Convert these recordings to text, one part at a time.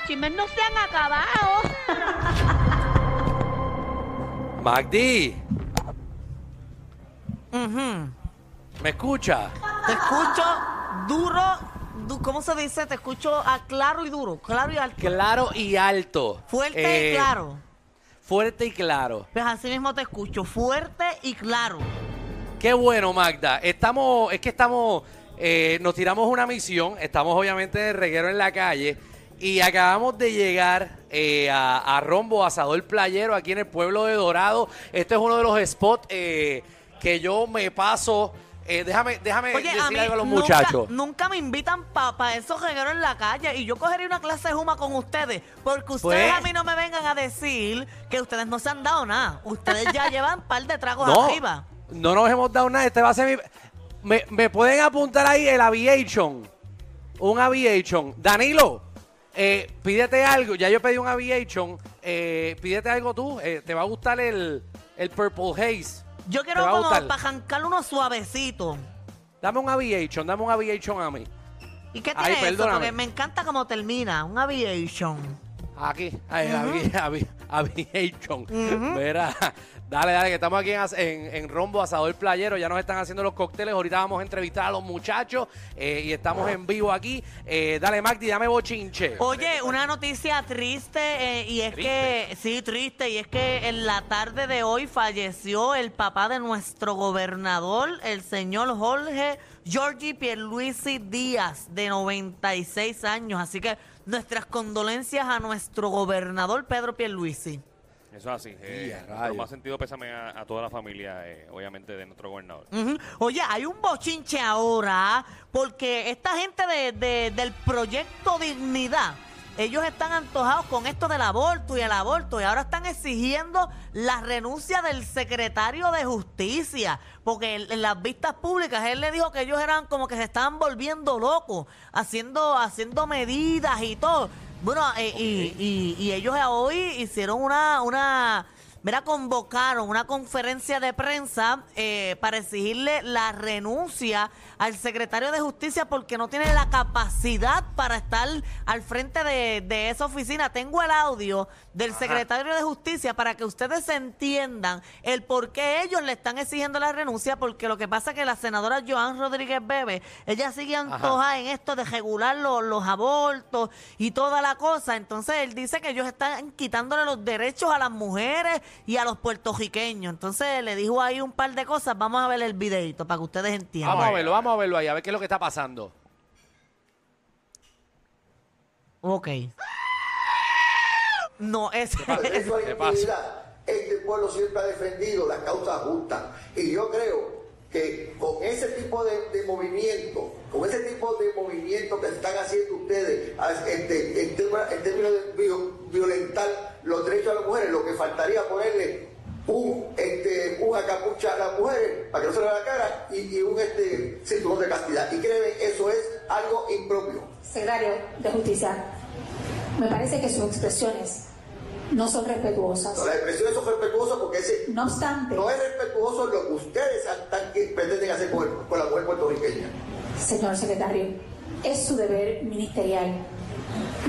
los chismes no se han acabado. Magdi. ¿me escucha? Te escucho duro, du- ¿cómo se dice? Te escucho a claro y duro, claro y alto. Claro y alto. Fuerte Eh, y claro. Fuerte y claro. Pues así mismo te escucho, fuerte y claro. Qué bueno, Magda. Estamos, es que estamos, eh, nos tiramos una misión. Estamos obviamente de reguero en la calle y acabamos de llegar eh, a, a Rombo Asador Playero aquí en el pueblo de Dorado. Este es uno de los spots eh, que yo me paso. eh, déjame, déjame Oye, a decirle mí algo a los nunca, muchachos. nunca me invitan para esos regueros en la calle y yo cogería una clase de juma con ustedes porque ustedes Pues- a mí no me vengan a decir que ustedes no se han dado nada. Ustedes ya llevan un par de tragos No, arriba. no nos hemos dado nada. Este va a ser mi. Me, me pueden apuntar ahí el Aviation. Un Aviation. Danilo, eh, pídete algo. Ya yo pedí un Aviation. Eh, pídete algo tú. Eh, te va a gustar el, el Purple Haze. Yo quiero como para jancar uno suavecito. Dame un Aviation. Dame un Aviation a mí. ¿Y qué Ay, tiene eso? perdóname. Porque me encanta cómo termina. Un aviation. Aquí. Ay, avi- avi- Aviation. Mira. Dale, dale, que estamos aquí en, en, en Rombo Asador Playero. Ya nos están haciendo los cócteles. Ahorita vamos a entrevistar a los muchachos. eh, y estamos en vivo aquí. Eh, dale, Magdi, dame bochinche. Oye, una noticia triste eh, y es que, sí, triste, y es que en la tarde de hoy falleció el papá de nuestro gobernador, el señor Jorge Giorgi Pierluisi Díaz, de 96 años. Así que nuestras condolencias a nuestro gobernador Pedro Pierluisi. Eso es así. Eh, más sentido pésame a, a toda la familia, eh, obviamente, de nuestro gobernador. Oye, hay un bochinche ahora porque esta gente de- de- del proyecto Dignidad, ellos están antojados con esto del aborto y el aborto y ahora están exigiendo la renuncia del secretario de justicia porque en, en las vistas públicas él le dijo que ellos eran como que se estaban volviendo locos haciendo haciendo medidas y todo. Bueno, eh, y, y- y ellos hoy hicieron una una Mira, convocaron una conferencia de prensa eh, para exigirle la renuncia al secretario de Justicia porque no tiene la capacidad para estar al frente de, de esa oficina. Tengo el audio del secretario de Justicia para que ustedes entiendan el por qué ellos le están exigiendo la renuncia, porque lo que pasa es que la senadora Joan Rodríguez Bebe, ella sigue antojada en esto de regular lo- los abortos y toda la cosa. Entonces él dice que ellos están quitándole los derechos a las mujeres y a los puertorriqueños. Entonces le dijo ahí un par de cosas. Vamos a ver el videito para que ustedes entiendan. Vamos a verlo, vamos a verlo ahí, a ver qué es lo que está pasando. Ok. No, es... ¿Qué pasa? este pueblo siempre ha defendido las causas justas. Y yo creo que con ese tipo de, de movimiento, con ese tipo de movimiento que están haciendo ustedes, este, en, tema- en términos de vio- violentar los derechos de las mujeres, lo que faltaría ponerle un, este, una capucha a las mujeres para que no se le vea la cara y, y un este, cinturón de castidad. Y créeme, eso es algo impropio. secretario de Justicia, me parece que sus expresiones no son respetuosas. Las expresiones son respetuosas porque ese No obstante, No es respetuoso lo que ustedes están- que pretenden hacer con, el- con la mujer puertorriqueña. señor secretario, es su deber ministerial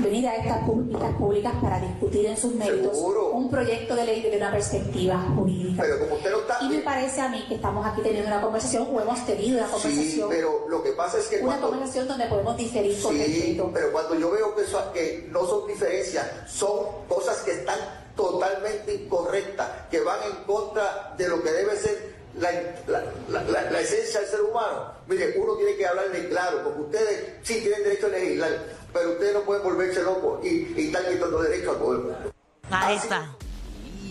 venir a estas vistas públicas para discutir en sus méritos Seguro. un proyecto de ley desde una perspectiva jurídica. Pero como usted no está... Y me parece a mí que estamos aquí teniendo una conversación o hemos tenido una Sí, conversación, pero lo que pasa es que una cuando... conversación donde podemos diferir con Sí, pero cuando yo veo que, eso- que no son diferencias, son cosas que están totalmente incorrectas, que van en contra de lo que debe ser la, la- la- esencia del ser humano. Mire, uno tiene que hablarle claro, porque ustedes sí tienen derecho a legislar, pero ustedes no pueden volverse locos y, y están quitando derechos a todo el mundo. Ahí Así- está.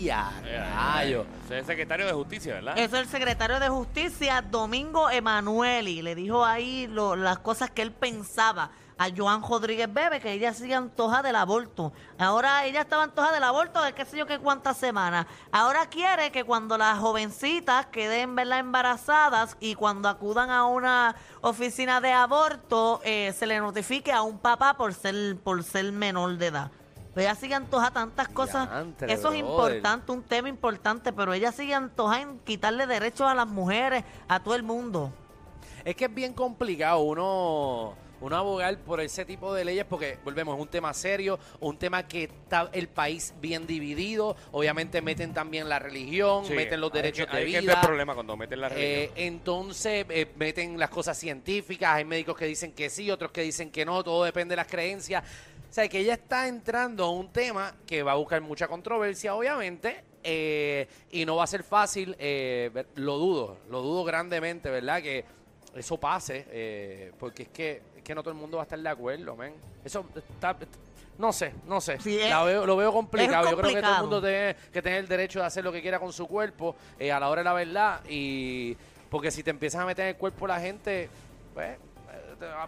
¡Ya, rayo! Ese es el secretario de Justicia, ¿verdad? Eso es el secretario de Justicia, Domingo Emanueli. Le dijo ahí lo- las cosas que él pensaba a Joan Rodríguez Bebe, que ella sigue antoja del aborto. Ahora ella estaba antoja del aborto de qué sé yo qué cuántas semanas. Ahora quiere que cuando las jovencitas queden ¿verdad? embarazadas y cuando acudan a una oficina de aborto, eh, se le notifique a un papá por ser, por ser menor de edad. Pues ella sigue antoja tantas cosas. Eso es importante, un tema importante, pero ella sigue antoja en quitarle derechos a las mujeres, a todo el mundo. Es que es bien complicado uno, uno abogar por ese tipo de leyes porque, volvemos, es un tema serio, un tema que está el país bien dividido. Obviamente meten también la religión, Sí, meten los derechos que- de vida. es el problema cuando meten la religión. Eh, entonces eh, meten las cosas científicas, hay médicos que dicen que sí, otros que dicen que no, todo depende de las creencias. O sea, que ella está entrando a un tema que va a buscar mucha controversia, obviamente, eh, y no va a ser fácil, eh, lo dudo, lo dudo grandemente, ¿verdad? Que eso pase, eh, porque es que, es que no todo el mundo va a estar de acuerdo, men. Eso está... No sé, no sé. Sí, es- La veo- lo veo complicado. Yo creo que todo el complicado. mundo tiene que tener el derecho de hacer lo que quiera con su cuerpo eh, a la hora de la verdad. Y porque si te empiezas a meter en el cuerpo la gente, pues, eh,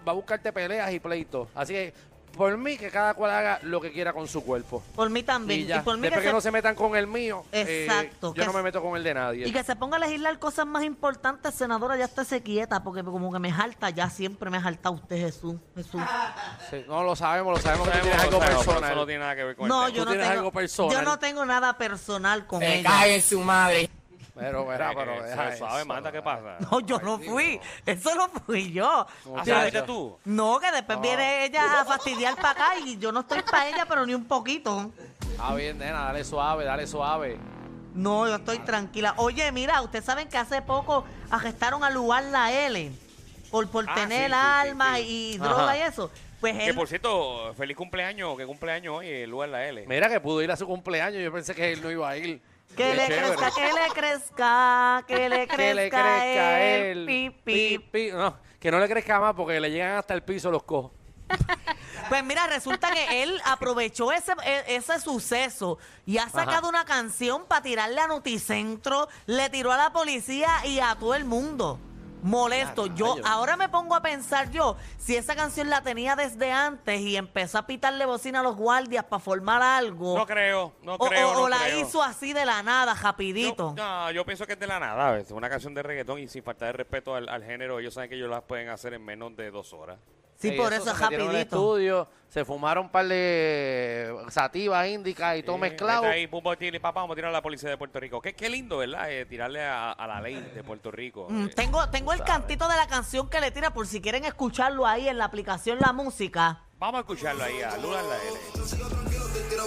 va a buscarte peleas y pleitos. Así que, por mí, que cada cual haga lo que quiera con su cuerpo. Por mí también. Y por mí Después que que, se- no se metan con el mío, eh, Exacto, yo no me meto con el de nadie. Y que se ponga a legislar cosas más importantes, senadora, ya esté quieta, porque como que me jalta, ya siempre me jalta usted, Jesús. Jesús. Sí, no lo sabemos, lo sabemos que tienes algo personal. Eso no tiene nada que ver con No, el tema. yo no, tengo, algo personal. yo no tengo nada personal con Me ella. cae en su madre. Pero, Eh, pero eh, deja eso. manda, ¿qué pasa? No, yo no fui. Eso no fui yo. ¿Ah, Yo- saliste tú? No, que después No. viene ella a fastidiar para acá y yo no estoy para ella, pero ni un poquito. Ah, bien, nena, dale suave, dale suave. No, yo estoy tranquila. Oye, mira, ustedes saben que hace poco arrestaron a Lugar La L por, por Ah, tener sí, sí, sí, armas sí. y Ajá. droga y eso. Pues Que él, por cierto, feliz cumpleaños, que cumpleaños hoy, el lugar la L. Mira que pudo ir a su cumpleaños, yo pensé que él no iba a ir. Que le crezca, que le crezca, que le crezca, que le crezca el pi, pi, pi. pi. No, que no le crezca más porque le llegan hasta el piso los cojos. Pues mira, resulta que él aprovechó ese, e- ese suceso y ha sacado una canción para tirarle a Noticentro, le tiró a la policía y a todo el mundo. Molesto. Yo ahora me pongo a pensar yo, si esa canción la tenía desde antes y empezó a pitarle bocina a los guardias para formar algo. No creo, no o, creo, o- no la creo. hizo así de la nada, Yo, rapidito. no, yo pienso que es de la nada, es una canción de reggaetón y sin falta de respeto al, al género, ellos saben que ellos las pueden hacer en menos de dos horas. Sí, Y por eso, es en el rapidito. estudio, se fumaron un par de sativas índicas y todo mezclado. ahí, pum, pum, tiri, papá, vamos a tirar a la policía de Puerto Rico. Qué, qué lindo, ¿verdad? Eh, tirarle a, a la ley de Puerto Rico. Mm, Eh, tengo tengo el sabes. cantito de la canción que le tira por si quieren escucharlo ahí en la aplicación La Música. Vamos a escucharlo ahí, a Lula en la L. Y.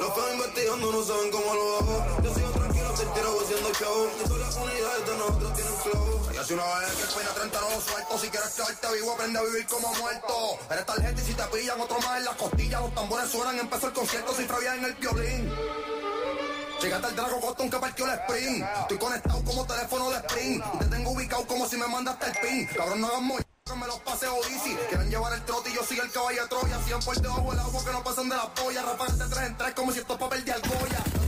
Los que investigando no saben cómo lo hago Yo sigo tranquilo, haciendo show Y de nosotros tienen flow Y hace una vez que pena 30 no suelto Si quieres quedarte vivo, aprende a vivir como muerto Eres tarjeta y si te pillan otro más en las costillas Los tambores suenan, empezó el concierto Sin Fabián en el violín Llegaste al Drago Cotton que partió el sprint. Estoy conectado como teléfono de sprint. Y te tengo ubicado como si me mandaste el pin. Cabrón, no hagas moña, que me los pase Odisi. Quieren llevar el trote y yo sigo el caballo de Troya. Sigan por debajo del agua que no pasan de la polla. Rafael de tres en tres como si esto es papel de argolla.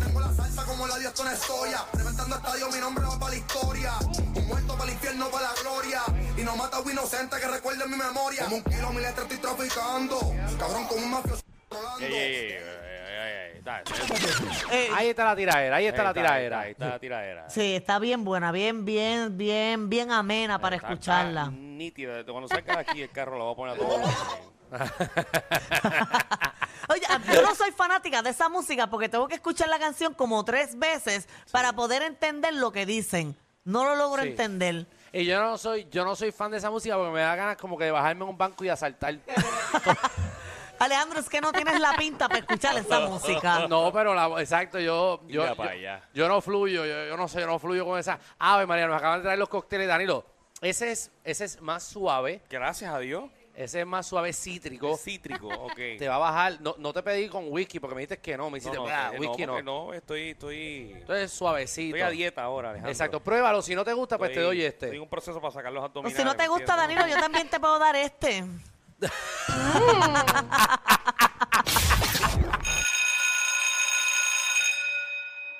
Salsa como la Dios con soya. Reventando estadio, mi nombre va para la historia. Un muerto para el infierno, para la gloria. Y no mata a un inocente que recuerde mi memoria. Como un kilo, mi letra estoy traficando. Cabrón, con un mafioso. Ey, ey, ey, ey, ey, ey, dale, Eh, Ahí está la tiradera, ahí está la tiradera. Ahí está la tiradera. Sí, está bien buena, bien, bien, bien, bien amena para Está- escucharla. está Nítida. Cuando salga de aquí el carro lo voy a poner a todo. Oye, yo no soy fanática de esa música porque tengo que escuchar la canción como tres veces para poder entender lo que dicen. No lo logro Sí. entender. Y yo no soy, yo no soy fan de esa música porque me da ganas como que de bajarme en un banco y asaltar. Alejandro, es que no tienes la pinta para escuchar esa música. No, pero la, exacto, yo, yo, no fluyo, yo, yo no sé, yo no fluyo con esa. Ave María, nos acaban de traer los cócteles, Danilo. Ese es, ese es más suave, Gracias a Dios. Ese es más suave cítrico. Es cítrico, ok. Te va a bajar, no, no te pedí con whisky porque me dijiste que no, me dijiste, no, "Ah, eh, whisky no. no, estoy, estoy, Entonces suavecito. estoy a dieta ahora, Alejandro. Exacto, pruébalo, si no te gusta, pues te Estoy- doy Estoy este. un proceso para sacar los O abdominales. si no te ¿me gusta? Danilo, yo también te puedo dar este.